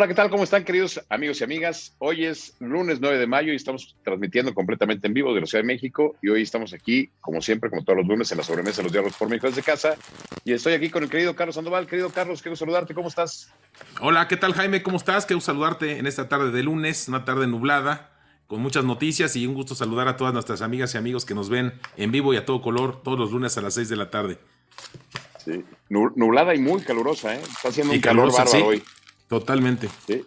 Hola, ¿qué tal? ¿Cómo están, queridos amigos y amigas? Hoy es lunes 9 de mayo y estamos transmitiendo completamente en vivo de la Ciudad de México. Y hoy estamos aquí, como siempre, como todos los lunes, en la sobremesa de los diálogos por México desde casa. Y estoy aquí con el querido Carlos Sandoval. Querido Carlos, quiero saludarte. ¿Cómo estás? Hola, ¿qué tal, Jaime? ¿Cómo estás? Quiero saludarte en esta tarde de lunes, una tarde nublada, con muchas noticias y un gusto saludar a todas nuestras amigas y amigos que nos ven en vivo y a todo color todos los lunes a las 6 de la tarde. Sí, nublada y muy calurosa, ¿eh? Está haciendo un calor bárbaro hoy. Totalmente. Sí,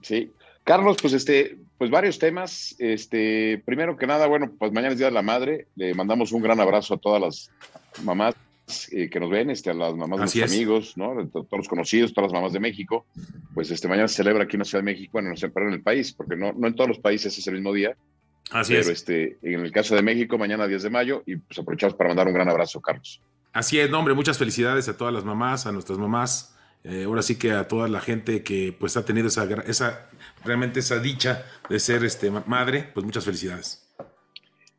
sí. Carlos, pues este, pues varios temas. Este, primero que nada, bueno, pues mañana es Día de la Madre. Le mandamos un gran abrazo a todas las mamás eh, que nos ven, este, a las mamás de nuestros amigos, ¿no? A todos los conocidos, todas las mamás de México. Pues este, mañana se celebra aquí en la Ciudad de México, bueno, no se en el país, porque no, no en todos los países es el mismo día. Así pero este, en el caso de México, mañana 10 de mayo, y pues aprovechamos para mandar un gran abrazo, Carlos. Así es, nombre, muchas felicidades a todas las mamás, a nuestras mamás eh, ahora sí que a toda la gente que pues ha tenido esa, esa realmente esa dicha de ser este, madre, pues muchas felicidades.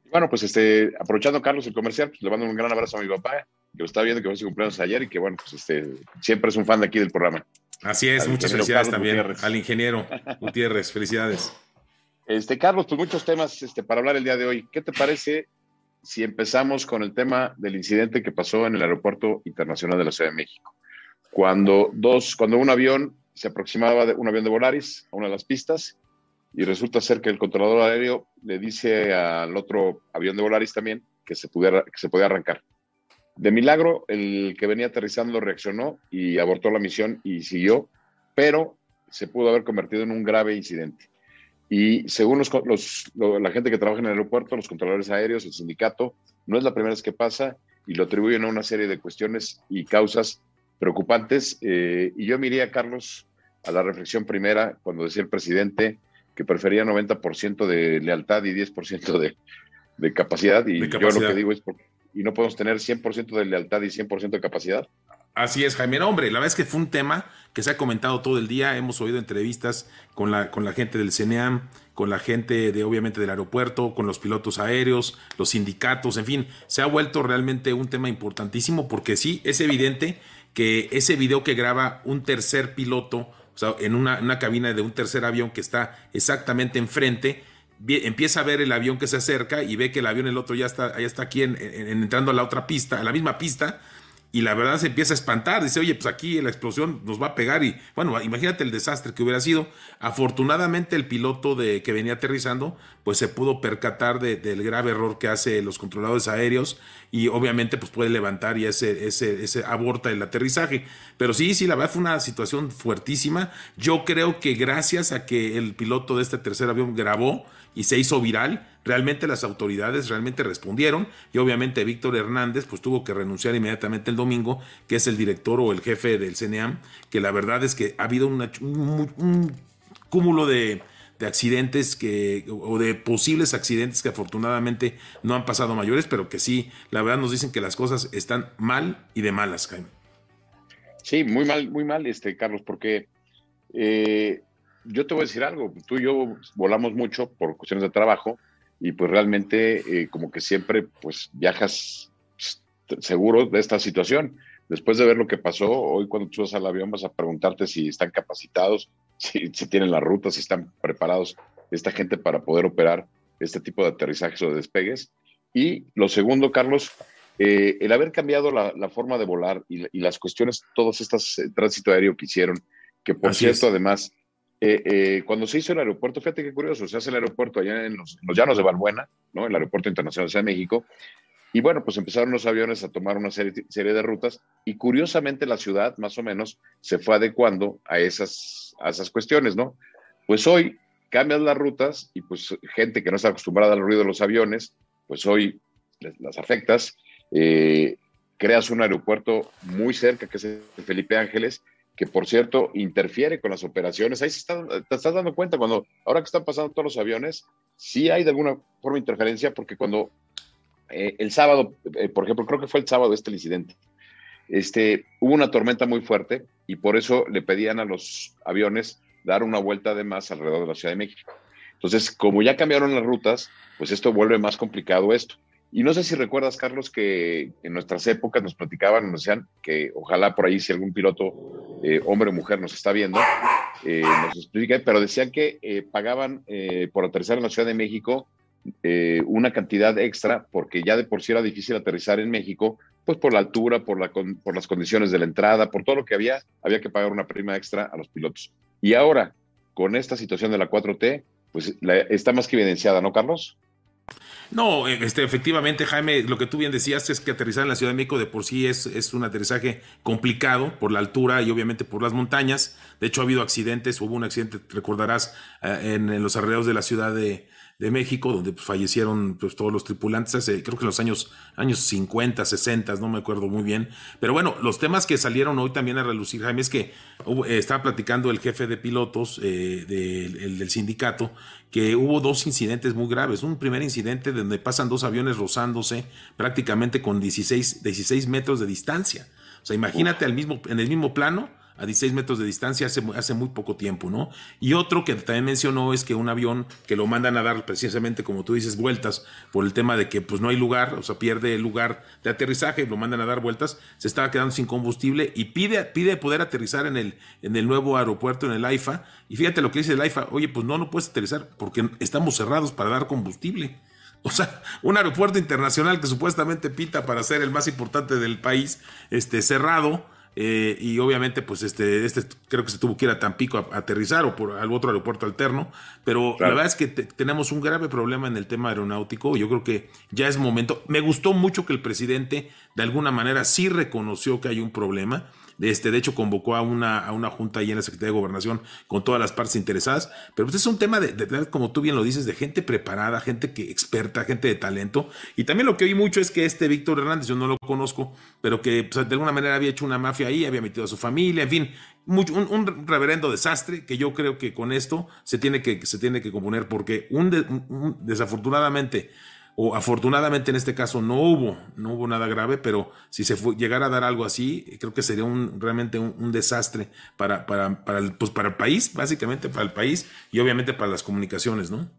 Bueno, pues este, aprovechando Carlos el comercial, pues le mando un gran abrazo a mi papá, que lo está viendo, que fue su cumpleaños ayer y que bueno, pues este, siempre es un fan de aquí del programa. Así es, muchas felicidades también al ingeniero Gutiérrez, felicidades. Este, Carlos, pues muchos temas este, para hablar el día de hoy. ¿Qué te parece si empezamos con el tema del incidente que pasó en el Aeropuerto Internacional de la Ciudad de México? Cuando, dos, cuando un avión se aproximaba, de, un avión de Volaris, a una de las pistas, y resulta ser que el controlador aéreo le dice al otro avión de Volaris también que se, pudiera, que se podía arrancar. De milagro, el que venía aterrizando reaccionó y abortó la misión y siguió, pero se pudo haber convertido en un grave incidente. Y según los, los, la gente que trabaja en el aeropuerto, los controladores aéreos, el sindicato, no es la primera vez que pasa y lo atribuyen a una serie de cuestiones y causas preocupantes. Eh, y yo miraría, Carlos, a la reflexión primera, cuando decía el presidente que prefería 90% de lealtad y 10% de, de capacidad. Y yo lo que digo es, ¿y no podemos tener 100% de lealtad y 100% de capacidad? Así es, Jaime. hombre, la verdad es que fue un tema que se ha comentado todo el día. Hemos oído entrevistas con la, con la gente del CNEAM, con la gente de, obviamente, del aeropuerto, con los pilotos aéreos, los sindicatos, en fin, se ha vuelto realmente un tema importantísimo porque sí, es evidente que ese video que graba un tercer piloto, o sea, en una, cabina de un tercer avión que está exactamente enfrente, empieza a ver el avión que se acerca y ve que el avión, el otro ya está, ya está aquí entrando a la otra pista, a la misma pista, y la verdad se empieza a espantar, dice, oye, pues aquí la explosión nos va a pegar y bueno, imagínate el desastre que hubiera sido. Afortunadamente el piloto de, que venía aterrizando, pues se pudo percatar del grave error que hace los controladores aéreos y obviamente pues puede levantar y ese, ese, ese aborta el aterrizaje. Pero sí, sí, la verdad fue una situación fuertísima. Yo creo que gracias a que el piloto de este tercer avión grabó y se hizo viral, Realmente las autoridades realmente respondieron y obviamente Víctor Hernández pues tuvo que renunciar inmediatamente el domingo, que es el director o el jefe del CNEAM, que la verdad es que ha habido un, cúmulo de, accidentes que, o de posibles accidentes que afortunadamente no han pasado mayores, pero que sí, la verdad nos dicen que las cosas están mal y de malas, Jaime. Sí, muy mal, muy mal, este, Carlos, porque eh, yo te voy a decir algo, tú y yo volamos mucho por cuestiones de trabajo, y pues realmente eh, como que siempre pues viajas pues, seguro de esta situación. Después de ver lo que pasó, hoy cuando tú vas al avión vas a preguntarte si están capacitados, si, si tienen las rutas, si están preparados esta gente para poder operar este tipo de aterrizajes o de despegues. Y lo segundo, Carlos, eh, el haber cambiado la, forma de volar y, las cuestiones, todas estas eh, tránsito aéreo que hicieron, que por cierto, además, eh, eh, cuando se hizo el aeropuerto, fíjate qué curioso, se hace el aeropuerto allá en los, llanos de Balbuena, ¿no? el aeropuerto internacional de México, y bueno, pues empezaron los aviones a tomar una serie, de rutas, y curiosamente la ciudad, más o menos, se fue adecuando a esas, a esas cuestiones, ¿no? Pues hoy cambias las rutas y pues gente que no está acostumbrada al ruido de los aviones, pues hoy las afectas, eh, creas un aeropuerto muy cerca, que es el Felipe Ángeles, que por cierto interfiere con las operaciones. Ahí se te estás dando cuenta cuando, ahora que están pasando todos los aviones, sí hay de alguna forma interferencia, porque cuando eh, el sábado, eh, por ejemplo, creo que fue el sábado este incidente, este, hubo una tormenta muy fuerte y por eso le pedían a los aviones dar una vuelta de más alrededor de la Ciudad de México. Entonces, como ya cambiaron las rutas, pues esto vuelve más complicado esto. Y no sé si recuerdas, Carlos, que en nuestras épocas nos platicaban, nos decían que ojalá por ahí si algún piloto, eh, hombre o mujer, nos está viendo, eh, nos explique, pero decían que eh, pagaban por aterrizar en la Ciudad de México una cantidad extra, porque ya de por sí era difícil aterrizar en México, pues por la altura, por, la, por las condiciones de la entrada, por todo lo que había, había que pagar una prima extra a los pilotos. Y ahora, con esta situación de la 4T, pues está más que evidenciada, ¿no, Carlos? No, este, efectivamente, Jaime, lo que tú bien decías es que aterrizar en la Ciudad de México de por sí es, es un aterrizaje complicado por la altura y obviamente por las montañas. De hecho, ha habido accidentes, hubo un accidente, recordarás, eh, en, los alrededores de la Ciudad de, de México, donde pues, fallecieron pues, todos los tripulantes hace, creo que en los años, años 50, 60, no me acuerdo muy bien. Pero bueno, los temas que salieron hoy también a relucir, Jaime, es que eh, estaba platicando el jefe de pilotos eh, del sindicato que hubo dos incidentes muy graves. Un primer incidente donde pasan dos aviones rozándose prácticamente con 16, 16 metros de distancia. O sea, imagínate al mismo, en el mismo plano a 16 metros de distancia hace, hace muy poco tiempo, ¿no? Y otro que también mencionó es que un avión que lo mandan a dar precisamente, como tú dices, vueltas por el tema de que pues no hay lugar, o sea, pierde el lugar de aterrizaje, lo mandan a dar vueltas, se estaba quedando sin combustible y pide, pide poder aterrizar en el, en el nuevo aeropuerto, en el AIFA. Y fíjate lo que dice el AIFA, oye, pues no, no puedes aterrizar porque estamos cerrados para dar combustible. O sea, un aeropuerto internacional que supuestamente pita para ser el más importante del país, este, cerrado, eh, y obviamente, pues este, este creo que se tuvo que ir a Tampico a, aterrizar o por algún otro aeropuerto alterno. Pero la verdad es que tenemos un grave problema en el tema aeronáutico. Yo creo que ya es momento. Me gustó mucho que el presidente, de alguna manera, sí reconoció que hay un problema. Este, de hecho, convocó a una, a una junta ahí en la Secretaría de Gobernación con todas las partes interesadas. Pero pues es un tema de, de, como tú bien lo dices, de gente preparada, gente que experta, gente de talento. Y también lo que oí mucho es que este Víctor Hernández, yo no lo conozco, pero que pues, de alguna manera había hecho una mafia ahí, había metido a su familia, en fin, mucho, un, reverendo desastre que yo creo que con esto se tiene que, se tiene que componer porque un desafortunadamente o afortunadamente en este caso no hubo, no hubo nada grave, pero si se llegara a dar algo así, creo que sería un, realmente un, desastre para, para, para, el, pues para el país, básicamente para el país y obviamente para las comunicaciones, ¿no?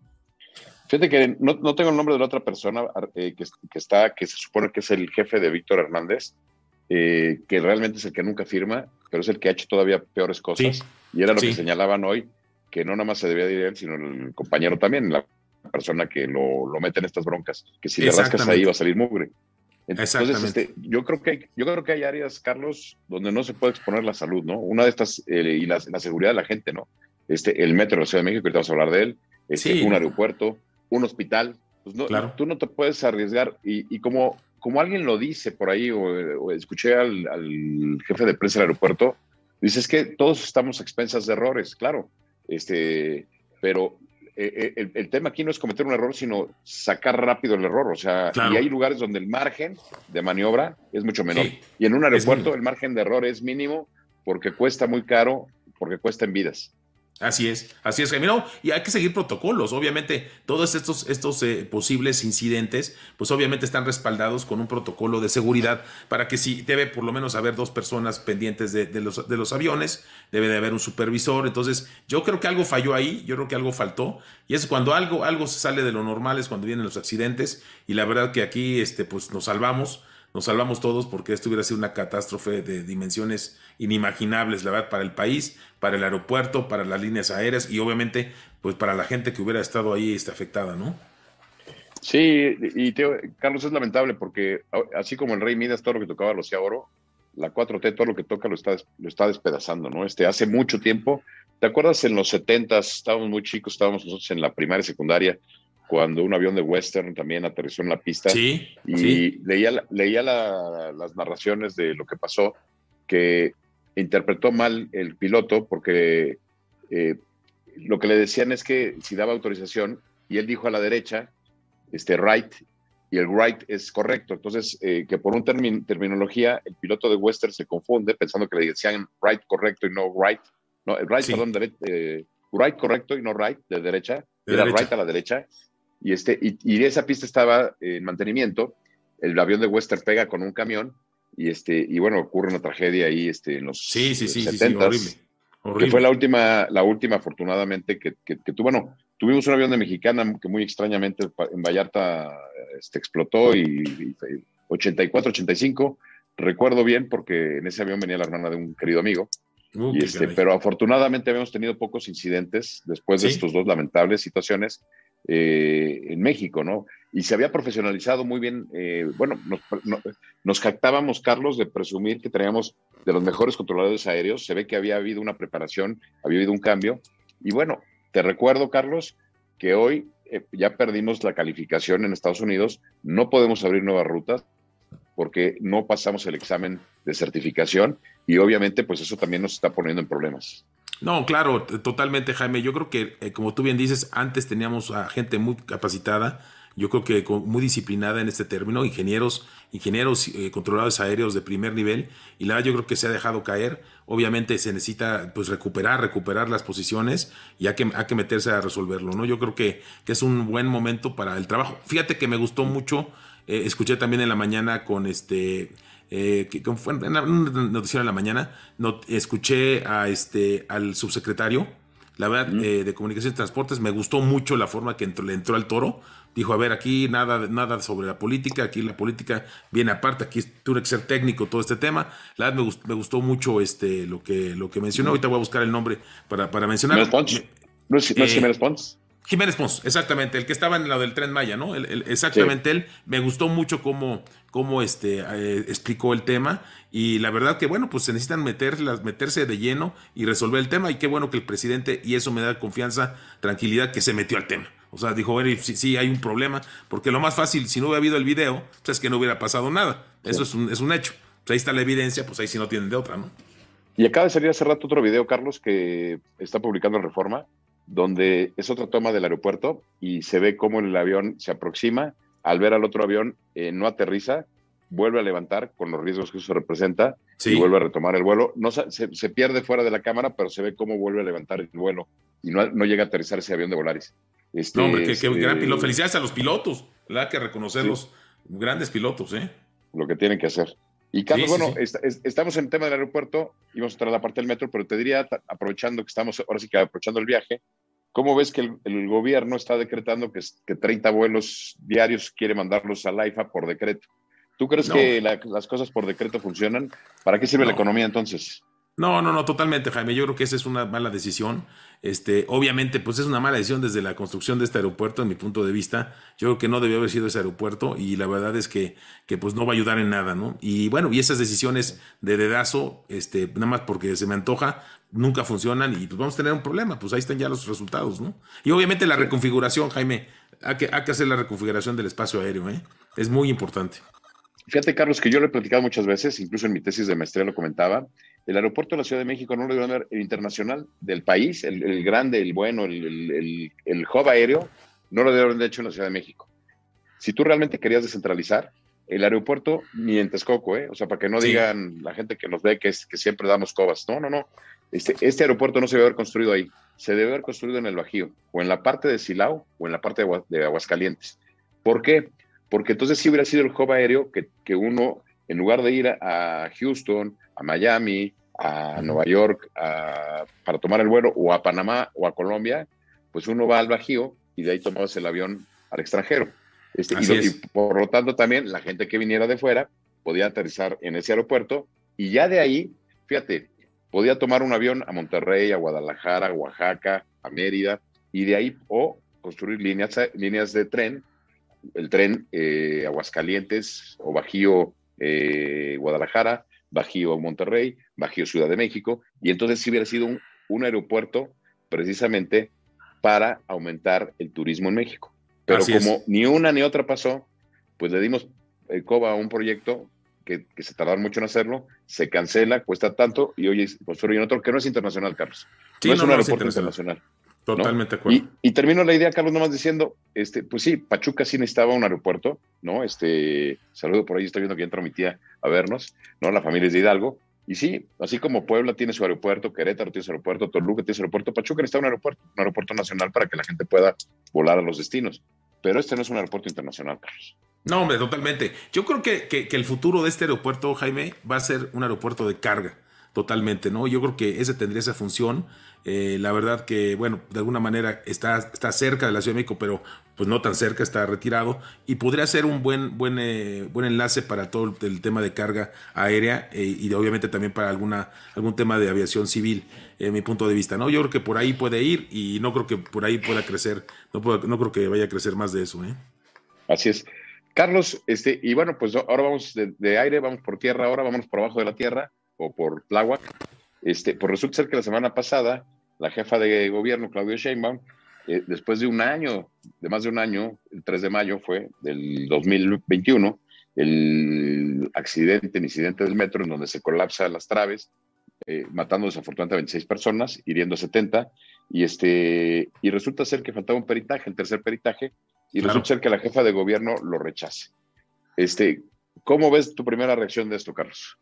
Fíjate que no, tengo el nombre de la otra persona eh, que, está, que se supone que es el jefe de Víctor Hernández, eh, que realmente es el que nunca firma, pero es el que ha hecho todavía peores cosas. Y era lo que señalaban hoy, que no nada más se debía de ir él, sino el compañero también, la persona que lo, lo mete en estas broncas, que si le rascas ahí va a salir mugre. Entonces, este, yo creo que hay, yo creo que hay áreas, Carlos, donde no se puede exponer la salud, ¿no? Una de estas, eh, y la, seguridad de la gente, ¿no? Este, el metro de la Ciudad de México, ahorita vamos a hablar de él, este, un aeropuerto, un hospital, pues no, tú no te puedes arriesgar, y, y, como, como alguien lo dice por ahí, o, escuché al, al, jefe de prensa del aeropuerto, dice es que todos estamos a expensas de errores, claro, este, pero eh, eh, el, tema aquí no es cometer un error, sino sacar rápido el error. O sea, y hay lugares donde el margen de maniobra es mucho menor. y en un aeropuerto el margen de error es mínimo porque cuesta muy caro, porque cuesta en vidas. Así es, así es, Jaime. y hay que seguir protocolos. Obviamente, todos estos, estos eh, posibles incidentes, pues obviamente están respaldados con un protocolo de seguridad para que si debe por lo menos haber dos personas pendientes de, los, de los aviones, debe de haber un supervisor. Entonces, yo creo que algo falló ahí, yo creo que algo faltó. Y es cuando algo, algo se sale de lo normal, es cuando vienen los accidentes. Y la verdad que aquí, este, pues nos salvamos nos salvamos todos porque esto hubiera sido una catástrofe de dimensiones inimaginables, la verdad, para el país, para el aeropuerto, para las líneas aéreas y obviamente, pues para la gente que hubiera estado ahí está afectada, ¿no? Sí, y Carlos, es lamentable porque así como el Rey Midas, todo lo que tocaba lo hacía oro, la 4T, todo lo que toca lo está, lo está despedazando, ¿no? Este, hace mucho tiempo, ¿te acuerdas en los 70 estábamos muy chicos, estábamos nosotros en la primaria y secundaria, cuando un avión de Western también aterrizó en la pista. Sí, y leía, leía las narraciones de lo que pasó, que interpretó mal el piloto porque eh, lo que le decían es que si daba autorización y él dijo a la derecha, este right, y el right es correcto. Entonces, eh, que por un terminología, el piloto de Western se confunde pensando que le decían right correcto y no right. No, right, perdón, eh, right correcto y no right, de derecha. era right a la derecha y, este, y, esa pista estaba en mantenimiento, el avión de Western pega con un camión y, este, y bueno, ocurre una tragedia ahí este, en los sí, sí, sí, 70 horrible, que fue la última, la última afortunadamente que, que, tuvo, bueno, tuvimos un avión de mexicana que muy extrañamente en Vallarta este, explotó y, 84, 85, recuerdo bien porque en ese avión venía la hermana de un querido amigo. Uh, este, pero afortunadamente habíamos tenido pocos incidentes después de estos dos lamentables situaciones eh, en México, ¿no? Y se había profesionalizado muy bien, eh, bueno, nos, nos, jactábamos, Carlos, de presumir que teníamos de los mejores controladores aéreos, se ve que había habido una preparación, había habido un cambio, y bueno, te recuerdo, Carlos, que hoy eh, ya perdimos la calificación en Estados Unidos, no podemos abrir nuevas rutas porque no pasamos el examen de certificación y obviamente pues eso también nos está poniendo en problemas. No, claro, totalmente, Jaime. Yo creo que, eh, como tú bien dices, antes teníamos a gente muy capacitada, yo creo que muy disciplinada en este término, ingenieros, ingenieros eh, controladores aéreos de primer nivel, y la verdad yo creo que se ha dejado caer. Obviamente se necesita pues recuperar, recuperar las posiciones y hay que, hay que meterse a resolverlo, ¿no? Yo creo que, que, es un buen momento para el trabajo. Fíjate que me gustó mucho, eh, escuché también en la mañana con este eh, que, fue en una noticia en la mañana, no, escuché a este, al subsecretario, la verdad, eh, de Comunicación y Transportes, me gustó mucho la forma que entró, le entró al toro. Dijo, a ver, aquí nada, nada sobre la política, aquí la política viene aparte, aquí tuve que ser técnico todo este tema. La verdad, me, gustó, me gustó mucho este, lo, que, lo que mencionó. Ahorita voy a buscar el nombre para, para mencionar. ¿No es, ¿No es, Jiménez Pons? Jiménez Pons, exactamente, el que estaba en lo del tren Maya, ¿no? exactamente él. Me gustó mucho cómo, cómo este, eh, explicó el tema y la verdad que, bueno, pues se necesitan meter, meterse de lleno y resolver el tema y qué bueno que el presidente, y eso me da confianza, tranquilidad, que se metió al tema. O sea, dijo, bueno, sí, sí, hay un problema, porque lo más fácil, si no hubiera habido el video, pues es que no hubiera pasado nada. Eso es, un, es un hecho. Pues ahí está la evidencia, pues ahí sí no tienen de otra, ¿no? Y acaba de salir hace rato otro video, Carlos, que está publicando Reforma, donde es otra toma del aeropuerto y se ve cómo el avión se aproxima, al ver al otro avión eh, no aterriza, vuelve a levantar con los riesgos que eso representa y vuelve a retomar el vuelo. No se, se, pierde fuera de la cámara, pero se ve cómo vuelve a levantar el vuelo y no, no llega a aterrizar ese avión de Volaris. Este, no, hombre, qué, este, gran piloto. Felicidades a los pilotos, ¿verdad? Que reconocerlos. Grandes pilotos, ¿eh? Lo que tienen que hacer. Y Carlos, bueno, estamos en el tema del aeropuerto, íbamos a entrar a la parte del metro, pero te diría, aprovechando que estamos, ahora sí que aprovechando el viaje, ¿cómo ves que el, gobierno está decretando que, que, 30 vuelos diarios quiere mandarlos a la IFA por decreto? ¿Tú crees que las cosas por decreto funcionan? ¿Para qué sirve la economía entonces? No, no, no, totalmente, Jaime. Yo creo que esa es una mala decisión. Este, obviamente, pues es una mala decisión desde la construcción de este aeropuerto, en mi punto de vista. Yo creo que no debió haber sido ese aeropuerto y la verdad es que, que pues no va a ayudar en nada, ¿no? Y bueno, y esas decisiones de dedazo, este, nada más porque se me antoja, nunca funcionan y pues vamos a tener un problema. Pues ahí están ya los resultados, ¿no? Y obviamente la reconfiguración, Jaime, hay que, hay que hacer la reconfiguración del espacio aéreo, ¿eh? Es muy importante. Fíjate, Carlos, que yo lo he platicado muchas veces, incluso en mi tesis de maestría lo comentaba. El aeropuerto de la Ciudad de México no lo ver el internacional del país, el, grande, el bueno, el, el, el, hub aéreo, no lo debe haber hecho en la Ciudad de México. Si tú realmente querías descentralizar, el aeropuerto ni en Texcoco, ¿eh? O sea, para que no digan la gente que nos ve que, es, que siempre damos cobas. No, no, no. Este, este aeropuerto no se debe haber construido ahí. Se debe haber construido en el Bajío, o en la parte de Silao, o en la parte de, de Aguascalientes. ¿Por qué? porque entonces sí hubiera sido el hub aéreo que, que uno, en lugar de ir a, Houston, a Miami, a Nueva York para tomar el vuelo, o a Panamá o a Colombia, pues uno va al Bajío y de ahí tomabas el avión al extranjero. Este, y, por lo tanto también la gente que viniera de fuera podía aterrizar en ese aeropuerto y ya de ahí, fíjate, podía tomar un avión a Monterrey, a Guadalajara, a Oaxaca, a Mérida, y de ahí o construir líneas, líneas de tren el tren eh, Aguascalientes o Bajío eh, Guadalajara, Bajío Monterrey, Bajío Ciudad de México, y entonces sí hubiera sido un, aeropuerto precisamente para aumentar el turismo en México. Pero como ni una ni otra pasó, pues le dimos el coba a un proyecto que, se tardaron mucho en hacerlo, se cancela, cuesta tanto, y hoy construyen otro que no es internacional, Carlos. no es un aeropuerto internacional. Totalmente de acuerdo. Y, termino la idea, Carlos, nomás diciendo, este, pues sí, Pachuca sí necesitaba un aeropuerto, ¿no? Este, saludo por ahí, estoy viendo que entra mi tía a vernos, ¿no? La familia es de Hidalgo. Y sí, así como Puebla tiene su aeropuerto, Querétaro tiene su aeropuerto, Toluca tiene su aeropuerto, Pachuca necesita un aeropuerto, un aeropuerto nacional para que la gente pueda volar a los destinos. Pero este no es un aeropuerto internacional, Carlos. No, hombre, totalmente. Yo creo que, que el futuro de este aeropuerto, Jaime, va a ser un aeropuerto de carga totalmente, ¿no? Yo creo que ese tendría esa función. Eh, la verdad que, bueno, de alguna manera está, está cerca de la Ciudad de México, pero pues no tan cerca, está retirado y podría ser un buen, buen, eh, buen enlace para todo el tema de carga aérea eh, y obviamente también para alguna, algún tema de aviación civil, en mi punto de vista, ¿no? Yo creo que por ahí puede ir y no creo que por ahí pueda crecer, no, no creo que vaya a crecer más de eso, ¿eh? Así es. Carlos, este, y bueno, pues ahora vamos de, aire, vamos por tierra, ahora vamos por abajo de la tierra o por Tláhuac. Este, pues resulta ser que la semana pasada la jefa de gobierno, Claudio Sheinbaum, eh, después de un año, de más de un año, el 3 de mayo fue del 2021, el accidente, el incidente del metro en donde se colapsan las traves, eh, matando desafortunadamente a 26 personas, hiriendo a 70, y, este, y resulta ser que faltaba un peritaje, el tercer peritaje, y resulta ser que la jefa de gobierno lo rechace. Este, ¿Cómo ves tu primera reacción de esto, Carlos?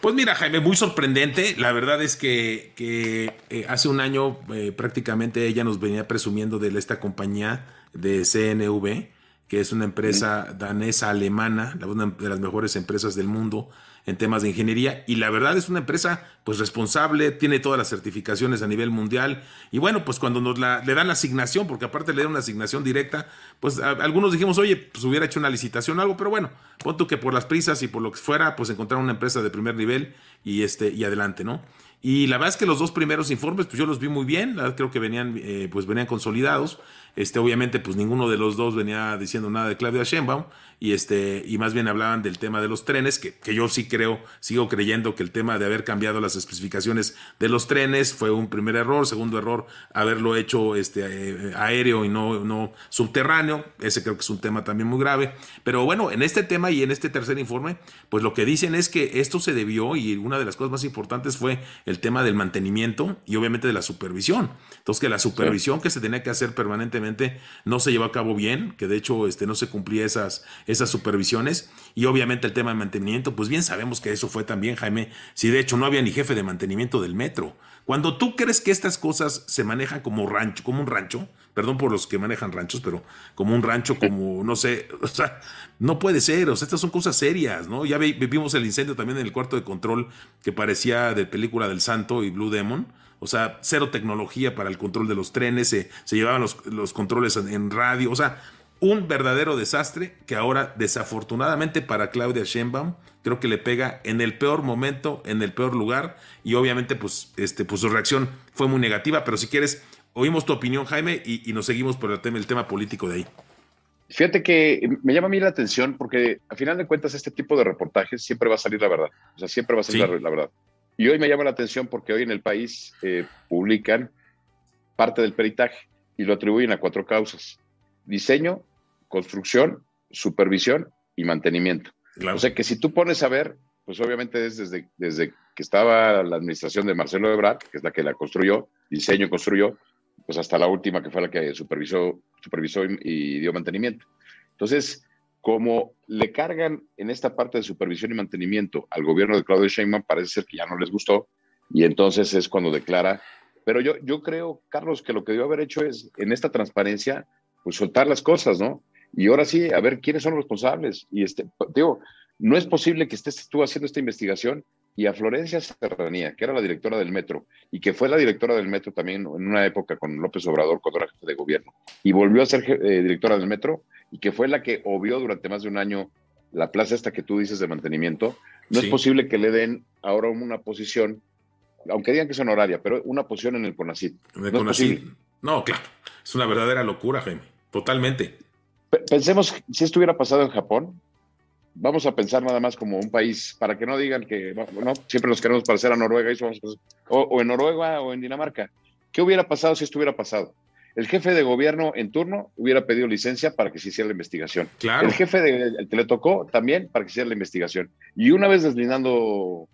Pues mira, Jaime, muy sorprendente. La verdad es que, eh, hace un año eh, prácticamente ella nos venía presumiendo de esta compañía de CNV, que es una empresa danesa alemana, una de las mejores empresas del mundo en temas de ingeniería y la verdad es una empresa pues responsable, tiene todas las certificaciones a nivel mundial y bueno, pues cuando nos la, le dan la asignación, porque aparte le dan una asignación directa, pues algunos dijimos, oye, pues hubiera hecho una licitación o algo, pero bueno, pon tú que por las prisas y por lo que fuera, pues encontraron una empresa de primer nivel y este y adelante, ¿no? Y la verdad es que los dos primeros informes, pues yo los vi muy bien, creo que venían, eh, pues venían consolidados. Este, obviamente, pues ninguno de los dos venía diciendo nada de Claudia Sheinbaum y este, y más bien hablaban del tema de los trenes, que, que, yo sí creo, sigo creyendo que el tema de haber cambiado las especificaciones de los trenes fue un primer error, segundo error, haberlo hecho este, eh, aéreo y no, no subterráneo, ese creo que es un tema también muy grave. Pero bueno, en este tema y en este tercer informe, pues lo que dicen es que esto se debió, y una de las cosas más importantes fue el tema del mantenimiento y obviamente de la supervisión. Entonces, que la supervisión que se tenía que hacer permanentemente no se llevó a cabo bien, que de hecho este, no se cumplía esas, esas supervisiones. Y obviamente el tema de mantenimiento, pues bien sabemos que eso fue también, Jaime, si de hecho no había ni jefe de mantenimiento del metro. Cuando tú crees que estas cosas se manejan como rancho, como un rancho, perdón por los que manejan ranchos, pero como un rancho, como, no sé, o sea, no puede ser, o sea, estas son cosas serias, ¿no? Ya vivimos el incendio también en el cuarto de control que parecía de película del Santo y Blue Demon, o sea, cero tecnología para el control de los trenes, se, llevaban los, controles en, radio, o sea, un verdadero desastre que ahora, desafortunadamente para Claudia Sheinbaum, creo que le pega en el peor momento, en el peor lugar, y obviamente, pues, este, pues su reacción fue muy negativa, pero si quieres, oímos tu opinión, Jaime, y, nos seguimos por el tema, el tema político de ahí. Fíjate que me llama a mí la atención porque a final de cuentas este tipo de reportajes siempre va a salir la verdad, o sea, siempre va a salir la verdad. Y hoy me llama la atención porque hoy en el país eh, publican parte del peritaje y lo atribuyen a cuatro causas. Diseño, construcción, supervisión y mantenimiento. O sea que si tú pones a ver, pues obviamente es desde, desde que estaba la administración de Marcelo Ebrard, que es la que la construyó, diseño construyó, pues hasta la última que fue la que supervisó, supervisó y dio mantenimiento. Entonces, como le cargan en esta parte de supervisión y mantenimiento al gobierno de Claudio Sheinbaum, parece ser que ya no les gustó y entonces es cuando declara. Pero yo, yo creo, Carlos, que lo que debió haber hecho es, en esta transparencia, pues soltar las cosas, ¿no? Y ahora sí, a ver quiénes son los responsables. Y este, digo, no es posible que estés tú haciendo esta investigación y a Florencia Serranía, que era la directora del metro y que fue la directora del metro también en una época con López Obrador cuando era jefe de gobierno y volvió a ser eh, directora del metro y que fue la que obvió durante más de un año la plaza esta que tú dices de mantenimiento, no es posible que le den ahora una posición, aunque digan que es honoraria, pero una posición en el CONACIT. no, no, claro, es una verdadera locura, Jaime, totalmente. Pensemos si esto hubiera pasado en Japón, vamos a pensar nada más como un país, para que no digan que siempre nos queremos parecer a Noruega, o, o, en Noruega o en Dinamarca. ¿Qué hubiera pasado si esto hubiera pasado? El jefe de gobierno en turno hubiera pedido licencia para que se hiciera la investigación. Claro. El jefe de, que le tocó también para que se hiciera la investigación. Y una vez deslindando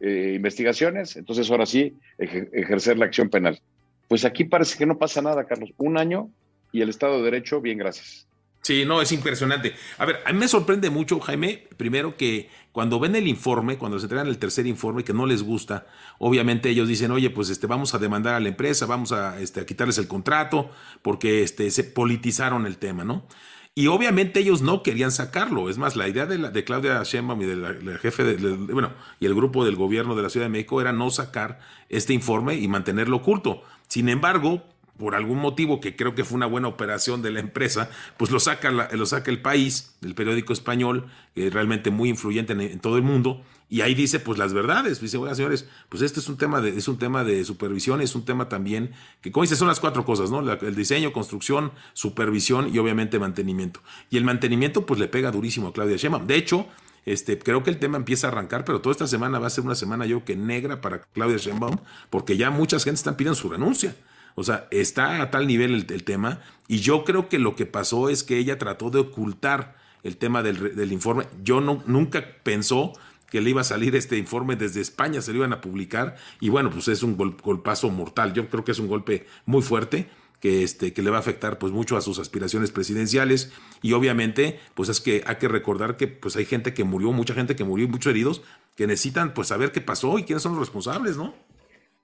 eh, investigaciones, entonces ahora sí ejercer la acción penal. Pues aquí parece que no pasa nada, Carlos. Un año y el Estado de Derecho, bien, gracias. Sí, no, es impresionante. A ver, a mí me sorprende mucho, Jaime, primero que cuando ven el informe, cuando se entregan el tercer informe que no les gusta, obviamente ellos dicen, oye, pues este, vamos a demandar a la empresa, vamos a, este, a quitarles el contrato, porque este, se politizaron el tema, ¿no? Y obviamente ellos no querían sacarlo. Es más, la idea de, la, de Claudia Sheinbaum y del jefe, de, bueno, y el grupo del gobierno de la Ciudad de México era no sacar este informe y mantenerlo oculto. Sin embargo, por algún motivo que creo que fue una buena operación de la empresa, pues lo saca, lo saca el país, el periódico español, realmente muy influyente en, todo el mundo, y ahí dice pues las verdades, dice, bueno señores, pues este es un tema de, es un tema de supervisión, es un tema también, que como dice, son las cuatro cosas, ¿no? el diseño, construcción, supervisión y obviamente mantenimiento. Y el mantenimiento pues le pega durísimo a Claudia Sheinbaum. De hecho, este, creo que el tema empieza a arrancar, pero toda esta semana va a ser una semana yo que negra para Claudia Sheinbaum, porque ya mucha gente están pidiendo su renuncia. O sea, está a tal nivel el, tema y yo creo que lo que pasó es que ella trató de ocultar el tema del, informe. Yo no, nunca pensó que le iba a salir este informe desde España, se lo iban a publicar y bueno, pues es un golpazo mortal. Yo creo que es un golpe muy fuerte que, este, que le va a afectar pues mucho a sus aspiraciones presidenciales y obviamente pues es que hay que recordar que pues hay gente que murió, mucha gente que murió y muchos heridos que necesitan pues saber qué pasó y quiénes son los responsables, ¿no?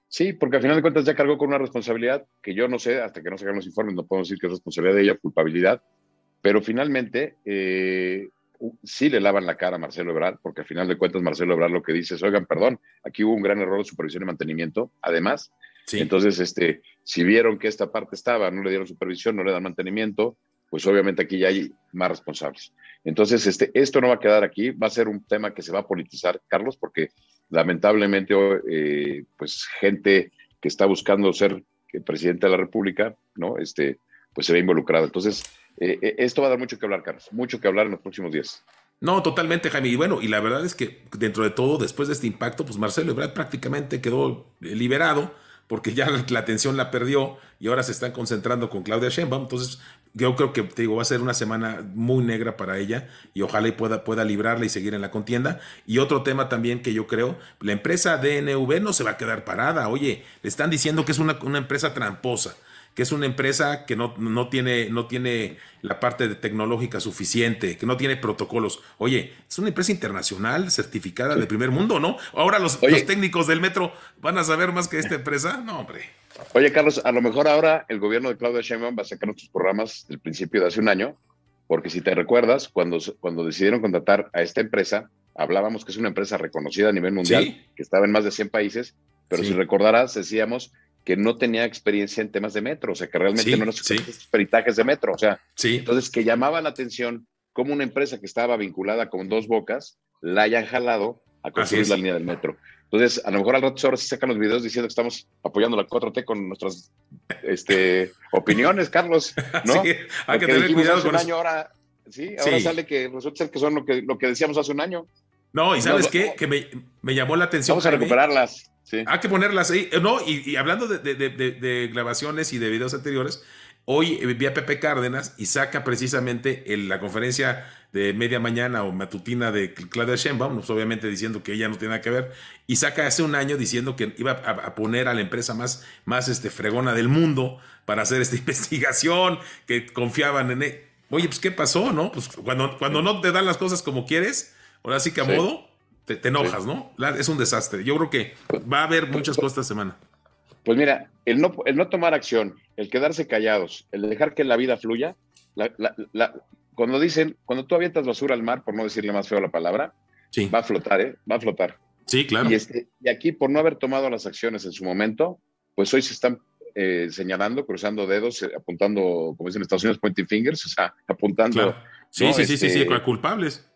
Sí, porque al final de cuentas ya cargó con una responsabilidad que yo no sé, hasta que no se hagan los informes, no podemos decir que es responsabilidad de ella, culpabilidad, pero finalmente eh, sí le lavan la cara a Marcelo Ebrard, porque al final de cuentas Marcelo Ebrard lo que dice es, oigan, perdón, aquí hubo un gran error de supervisión y mantenimiento, además, entonces, este, si vieron que esta parte estaba, no le dieron supervisión, no le dan mantenimiento, pues obviamente aquí ya hay más responsables. Entonces, este, esto no va a quedar aquí, va a ser un tema que se va a politizar, Carlos, porque lamentablemente, eh, pues gente que está buscando ser presidente de la República, ¿no? Este, pues se ve involucrado. Entonces, eh, eh, esto va a dar mucho que hablar, Carlos, mucho que hablar en los próximos días. No, totalmente, Jaime. Y bueno, y la verdad es que dentro de todo, después de este impacto, pues Marcelo Ebrard prácticamente quedó liberado porque ya la atención la perdió y ahora se están concentrando con Claudia Sheinbaum. Entonces, yo creo que te digo, va a ser una semana muy negra para ella y ojalá y pueda, pueda librarla y seguir en la contienda. Y otro tema también que yo creo, la empresa DNV no se va a quedar parada. Oye, le están diciendo que es una, una empresa tramposa que es una empresa que no, no, tiene, no tiene la parte tecnológica suficiente, que no tiene protocolos. Oye, es una empresa internacional certificada de primer mundo, ¿no? Ahora los, los, técnicos del metro van a saber más que esta empresa. No, hombre. Oye, Carlos, a lo mejor ahora el gobierno de Claudia Sheinbaum va a sacar nuestros programas del principio de hace un año, porque si te recuerdas, cuando, cuando decidieron contratar a esta empresa, hablábamos que es una empresa reconocida a nivel mundial, que estaba en más de 100 países, pero si recordarás, decíamos que no tenía experiencia en temas de metro, o sea, que realmente no nos peritajes de metro, o sea, entonces que llamaba la atención como una empresa que estaba vinculada con dos bocas la hayan jalado a construir la línea del metro. Entonces, a lo mejor al rato ahora se sacan los videos diciendo que estamos apoyando la 4T con nuestras este, opiniones, Carlos, ¿no? Sí, hay que tener cuidado con un año ahora, sí, ahora sale que resulta ser que son lo que, lo que decíamos hace un año. No, y ¿sabes qué? Que me, me, llamó la atención. Vamos a recuperarlas. Hay que ponerlas ahí. Eh, no, y, hablando de, grabaciones y de videos anteriores, hoy vi a Pepe Cárdenas y saca precisamente en la conferencia de media mañana o matutina de Claudia Sheinbaum, pues obviamente diciendo que ella no tiene nada que ver, y saca hace un año diciendo que iba a, poner a la empresa más, más este, fregona del mundo para hacer esta investigación, que confiaban en él. Oye, pues ¿qué pasó, no? Pues cuando, cuando no te dan las cosas como quieres, ahora sí que a modo, te, enojas, ¿no? es un desastre. Yo creo que va a haber muchas cosas esta semana. Pues mira, el no, el no tomar acción, el quedarse callados, el dejar que la vida fluya, cuando dicen, cuando tú avientas basura al mar, por no decirle más feo la palabra, va a flotar, ¿eh? Va a flotar. Sí, claro. Y, este, y aquí, por no haber tomado las acciones en su momento, pues hoy se están eh, señalando, cruzando dedos, eh, apuntando, como dicen en Estados Unidos, pointing fingers, o sea, apuntando. Sí, sí, sí, sí, sí, este, culpables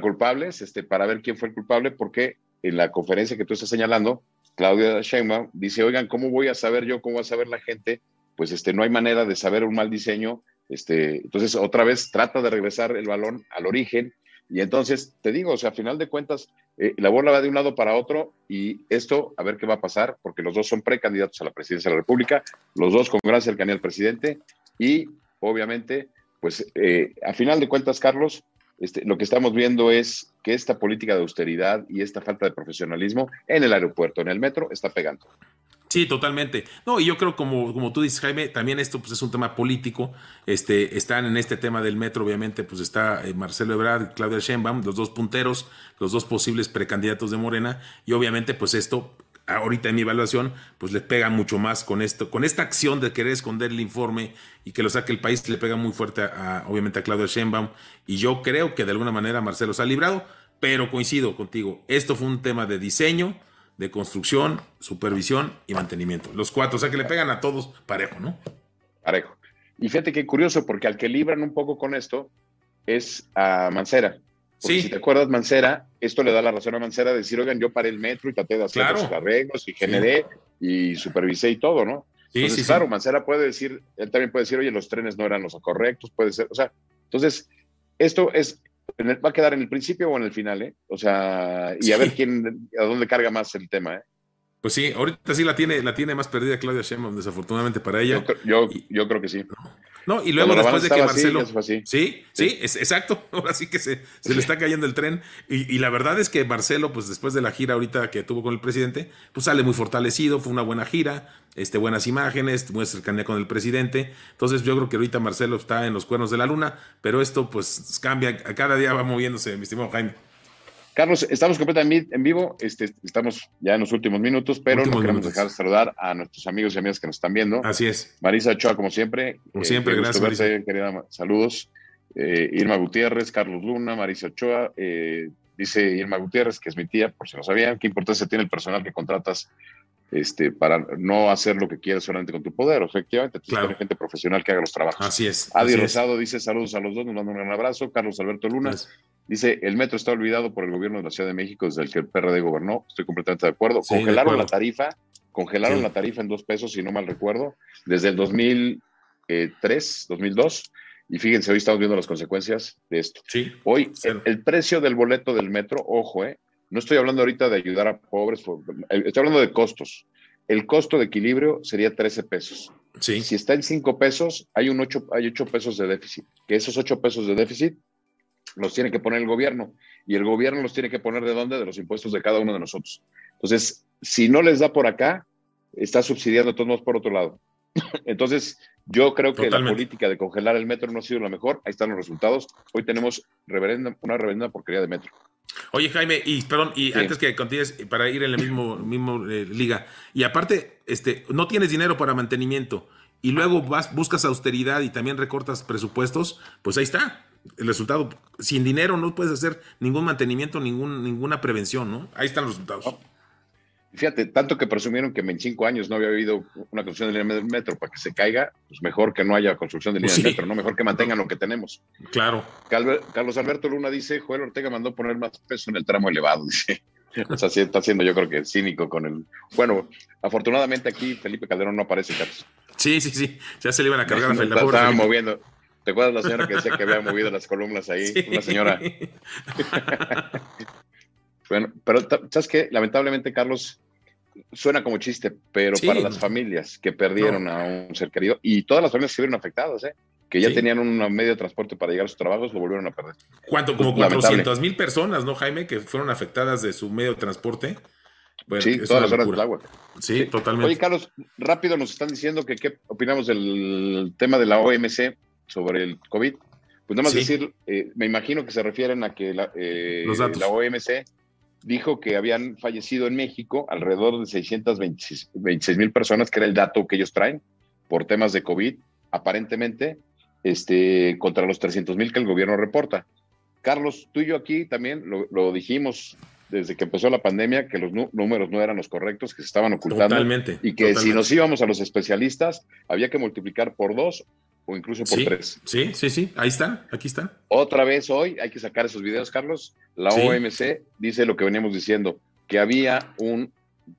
culpables, este, para ver quién fue el culpable, porque en la conferencia que tú estás señalando, Claudia Sheinbaum dice, oigan, ¿cómo voy a saber yo, cómo va a saber la gente? Pues este, no hay manera de saber un mal diseño. Este, entonces, otra vez trata de regresar el balón al origen. Y entonces, te digo, o sea, a final de cuentas, eh, la bola va de un lado para otro y esto, a ver qué va a pasar, porque los dos son precandidatos a la presidencia de la República, los dos con gran cercanía al presidente y, obviamente, pues eh, a final de cuentas, Carlos, este, lo que estamos viendo es que esta política de austeridad y esta falta de profesionalismo en el aeropuerto, en el metro, está pegando. Sí, totalmente. No, y yo creo, como, como tú dices, Jaime, también esto pues, es un tema político. Este, están en este tema del metro, obviamente, pues está eh, Marcelo Ebrard, Claudia Sheinbaum, los dos punteros, los dos posibles precandidatos de Morena, y obviamente, pues esto ahorita en mi evaluación, pues le pega mucho más con esto, con esta acción de querer esconder el informe y que lo saque el país, le pega muy fuerte a, obviamente a Claudio Sheinbaum. Y yo creo que de alguna manera Marcelo se ha librado, pero coincido contigo, esto fue un tema de diseño, de construcción, supervisión y mantenimiento. Los cuatro, o sea que le pegan a todos parejo, ¿no? Parejo. Y fíjate qué curioso, porque al que libran un poco con esto es a Mancera. Sí. si te acuerdas, Mancera, esto le da la razón a Mancera de decir, oigan, yo paré el metro y traté de hacer los arreglos y generé y supervisé y todo, ¿no? Sí, entonces, claro, Mancera puede decir, él también puede decir, oye, los trenes no eran los correctos, puede ser, o sea, entonces, esto es va a quedar en el principio o en el final, ¿eh? O sea, y a ver quién, a dónde carga más el tema, ¿eh? Pues sí, ahorita sí la tiene, la tiene más perdida Claudia Sheinbaum, desafortunadamente para ella. Yo, yo, creo que sí. No, y luego después de que Marcelo. sí, sí, sí, es, exacto. Ahora sí que se, se le está cayendo el tren. Y, y, la verdad es que Marcelo, pues después de la gira ahorita que tuvo con el presidente, pues sale muy fortalecido, fue una buena gira, este, buenas imágenes, muy cercanía con el presidente. Entonces yo creo que ahorita Marcelo está en los cuernos de la luna, pero esto pues cambia, cada día va moviéndose, mi estimado Jaime. Carlos, estamos completamente en vivo, este, estamos ya en los últimos minutos, pero no queremos dejar de saludar a nuestros amigos y amigas que nos están viendo. Así es. Marisa Ochoa, como siempre. Como siempre, eh, gracias. Verte, querida, saludos. Eh, Irma Gutiérrez, Carlos Luna, Marisa Ochoa. Eh, dice Irma Gutiérrez, que es mi tía, por si no sabían, qué importancia tiene el personal que contratas este, para no hacer lo que quieres solamente con tu poder. Efectivamente, claro. gente profesional que haga los trabajos. Así es. Adi Rosado dice saludos a los dos, nos manda un gran abrazo. Carlos Alberto Luna dice, el metro está olvidado por el gobierno de la Ciudad de México desde el que el PRD gobernó. Estoy completamente de acuerdo. congelaron la tarifa, congelaron la tarifa en dos pesos, si no mal recuerdo, desde el 2003, 2002. Y fíjense, hoy estamos viendo las consecuencias de esto. Sí, hoy el, el, precio del boleto del metro, ojo, eh, no estoy hablando ahorita de ayudar a pobres, eh, estoy hablando de costos. El costo de equilibrio sería 13 pesos. Sí. Si está en 5 pesos, hay, un 8, hay 8 pesos de déficit. Que esos 8 pesos de déficit los tiene que poner el gobierno. Y el gobierno los tiene que poner de dónde? De los impuestos de cada uno de nosotros. Entonces, si no les da por acá, está subsidiando a todos por otro lado. Entonces, yo creo que la política de congelar el metro no ha sido la mejor. Ahí están los resultados. Hoy tenemos reverenda, una reverenda porquería de metro. Oye, Jaime, y perdón, y antes que continúes, para ir en la mismo, mismo eh, liga, y aparte, este, no tienes dinero para mantenimiento, y luego vas, buscas austeridad y también recortas presupuestos, pues ahí está. El resultado, sin dinero no puedes hacer ningún mantenimiento, ningún, ninguna prevención, ¿no? Ahí están los resultados. Fíjate, tanto que presumieron que en cinco años no había habido una construcción de línea del metro para que se caiga, pues mejor que no haya construcción de línea del metro, ¿no? Mejor que mantengan lo que tenemos. Claro. Carlos Alberto Luna dice, Joel Ortega mandó poner más peso en el tramo elevado, dice. O sea, sí está siendo yo creo que cínico con el... Bueno, afortunadamente aquí Felipe Calderón no aparece, Carlos. Sí, sí, sí, ya se le iban a cargar a la Estaba moviendo. ¿Te acuerdas la señora que decía que había movido las columnas ahí? Una señora. Bueno, pero ¿sabes qué? Lamentablemente, Carlos, suena como chiste, pero para las familias que perdieron a un ser querido y todas las familias que se vieron afectadas, ¿eh? que ya tenían un medio de transporte para llegar a sus trabajos, lo volvieron a perder. ¿Cuánto? Como 400 mil personas, ¿no, Jaime? Que fueron afectadas de su medio de transporte. sí, todas las horas del agua. Sí, totalmente. Oye, Carlos, rápido nos están diciendo que qué opinamos del tema de la OMC sobre el COVID. Pues nada más decir, eh, me imagino que se refieren a que la, eh, la OMC dijo que habían fallecido en México alrededor de 626 mil personas, que era el dato que ellos traen por temas de COVID, aparentemente, este, contra los 300 mil que el gobierno reporta. Carlos, tú y yo aquí también lo, dijimos desde que empezó la pandemia, que los números no eran los correctos, que se estaban ocultando. Totalmente. Y que si nos íbamos a los especialistas, había que multiplicar por dos o incluso por tres. Sí, sí, sí, ahí están, aquí están. Otra vez hoy hay que sacar esos videos, Carlos. La OMC dice lo que veníamos diciendo, que había un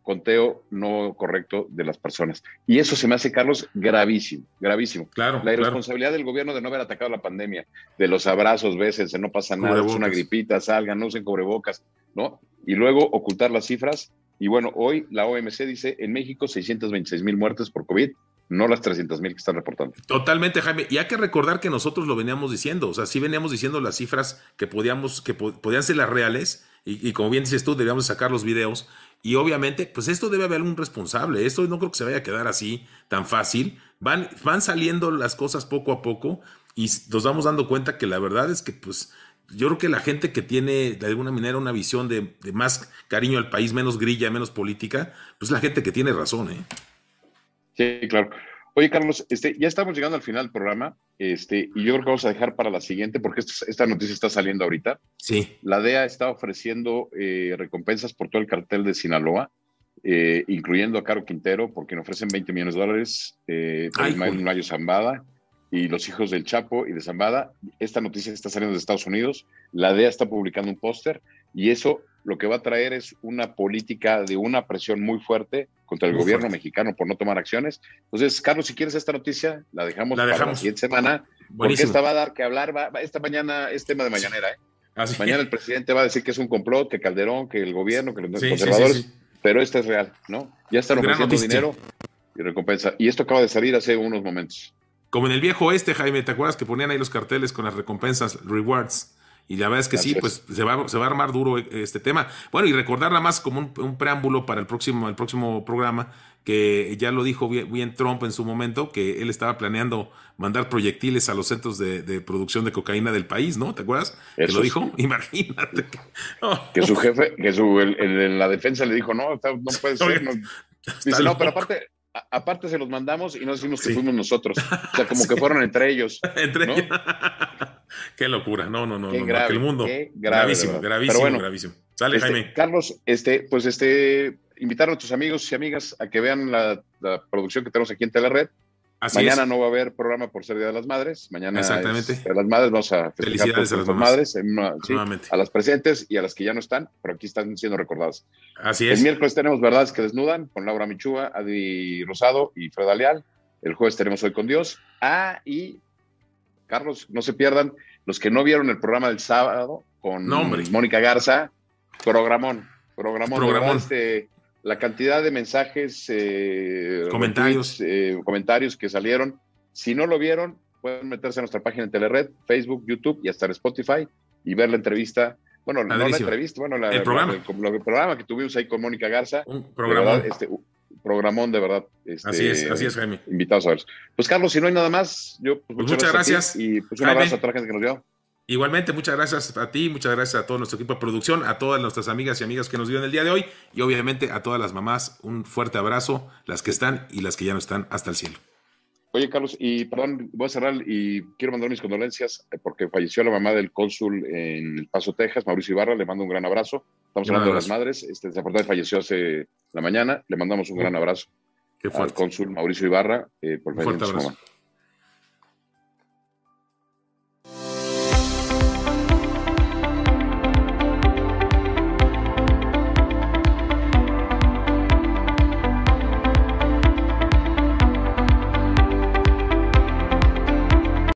conteo no correcto de las personas. Y eso se me hace, Carlos, gravísimo, gravísimo. Claro. La irresponsabilidad del gobierno de no haber atacado la pandemia, de los abrazos, veces, no pasa nada, es una gripita, salgan, no usen cubrebocas, ¿no? Y luego ocultar las cifras. Y bueno, hoy la OMC dice en México 626 mil muertes por COVID no las 300 mil que están reportando. Totalmente, Jaime. Y hay que recordar que nosotros lo veníamos diciendo, o sea, sí veníamos diciendo las cifras que podíamos, que podían ser las reales, y, como bien dices tú, debíamos sacar los videos. Y obviamente, pues esto debe haber un responsable. Esto no creo que se vaya a quedar así tan fácil. Van, van saliendo las cosas poco a poco y nos vamos dando cuenta que la verdad es que, pues, yo creo que la gente que tiene de alguna manera una visión de, más cariño al país, menos grilla, menos política, pues la gente que tiene razón, ¿eh? Sí, claro. Oye, Carlos, este, ya estamos llegando al final del programa, este, y yo creo que vamos a dejar para la siguiente, porque esta, noticia está saliendo ahorita. Sí. La DEA está ofreciendo eh, recompensas por todo el cartel de Sinaloa, eh, incluyendo a Caro Quintero, porque le ofrecen 20 millones de dólares, eh, por Mayo Zambada y los hijos del Chapo y de Zambada. Esta noticia está saliendo de Estados Unidos, la DEA está publicando un póster, y eso lo que va a traer es una política de una presión muy fuerte contra el gobierno mexicano por no tomar acciones. Entonces, Carlos, si quieres esta noticia, la dejamos, para la siguiente semana, porque esta va a dar que hablar, va, esta mañana es tema de mañanera, ¿eh? Mañana el presidente va a decir que es un complot, que Calderón, que el gobierno, que los conservadores, pero esta es real, ¿no? Ya están ofreciendo dinero y recompensa. Y esto acaba de salir hace unos momentos. Como en el viejo oeste, Jaime, ¿te acuerdas que ponían ahí los carteles con las recompensas, rewards? Y la verdad es que sí, pues se va, se va a armar duro este tema. Bueno, y recordar nada más como un, preámbulo para el próximo, el próximo programa, que ya lo dijo bien, Trump en su momento, que él estaba planeando mandar proyectiles a los centros de, producción de cocaína del país, ¿no? ¿Te acuerdas? que lo dijo, imagínate. Que su jefe, que su, en la defensa le dijo, no, no puede ser. Dice, no, pero aparte, aparte se los mandamos y no decimos que fuimos nosotros. O sea, como que fueron entre ellos. entre ellos. Qué locura, no, no, no, el mundo. gravísimo, gravísimo, gravísimo. Sale, este, Jaime. Carlos, este, pues este, invitar a nuestros amigos y amigas a que vean la, producción que tenemos aquí en Telered. Así Mañana no va a haber programa por ser Día de las Madres. Mañana Exactamente. Es de las Madres. Vamos a felicitar a las madres, a las presentes y a las que ya no están, pero aquí están siendo recordadas. Así es. El miércoles tenemos Verdades que Desnudan con Laura Michúa, Adi Rosado y Fred Leal. El jueves tenemos Hoy con Dios. Ah, y Carlos, no se pierdan los que no vieron el programa del sábado con Mónica Garza, programón, programón. programón. Este, la cantidad de mensajes, eh, comentarios. Eh, comentarios que salieron. Si no lo vieron, pueden meterse a nuestra página en Telered, Facebook, YouTube y hasta en Spotify y ver la entrevista. Bueno, no la entrevista, bueno, el, programa. el, programa que tuvimos ahí con Mónica Garza. Un programón. Este, programón de verdad. Este, así es, así es, Jaime. Invitados a ver. Pues Carlos, si no hay nada más, yo pues, muchas, gracias. y pues un abrazo a toda la gente que nos dio. Igualmente, muchas gracias a ti, muchas gracias a todo nuestro equipo de producción, a todas nuestras amigas y amigas que nos vieron el día de hoy y obviamente a todas las mamás un fuerte abrazo, las que están y las que ya no están hasta el cielo. Oye, Carlos, y perdón, voy a cerrar y quiero mandar mis condolencias eh, porque falleció la mamá del cónsul en El Paso, Texas, Mauricio Ibarra, le mando un gran abrazo. Estamos hablando de las madres, este, desafortunadamente falleció hace la mañana, le mandamos un gran abrazo Qué al cónsul Mauricio Ibarra eh, por fuerte abrazo.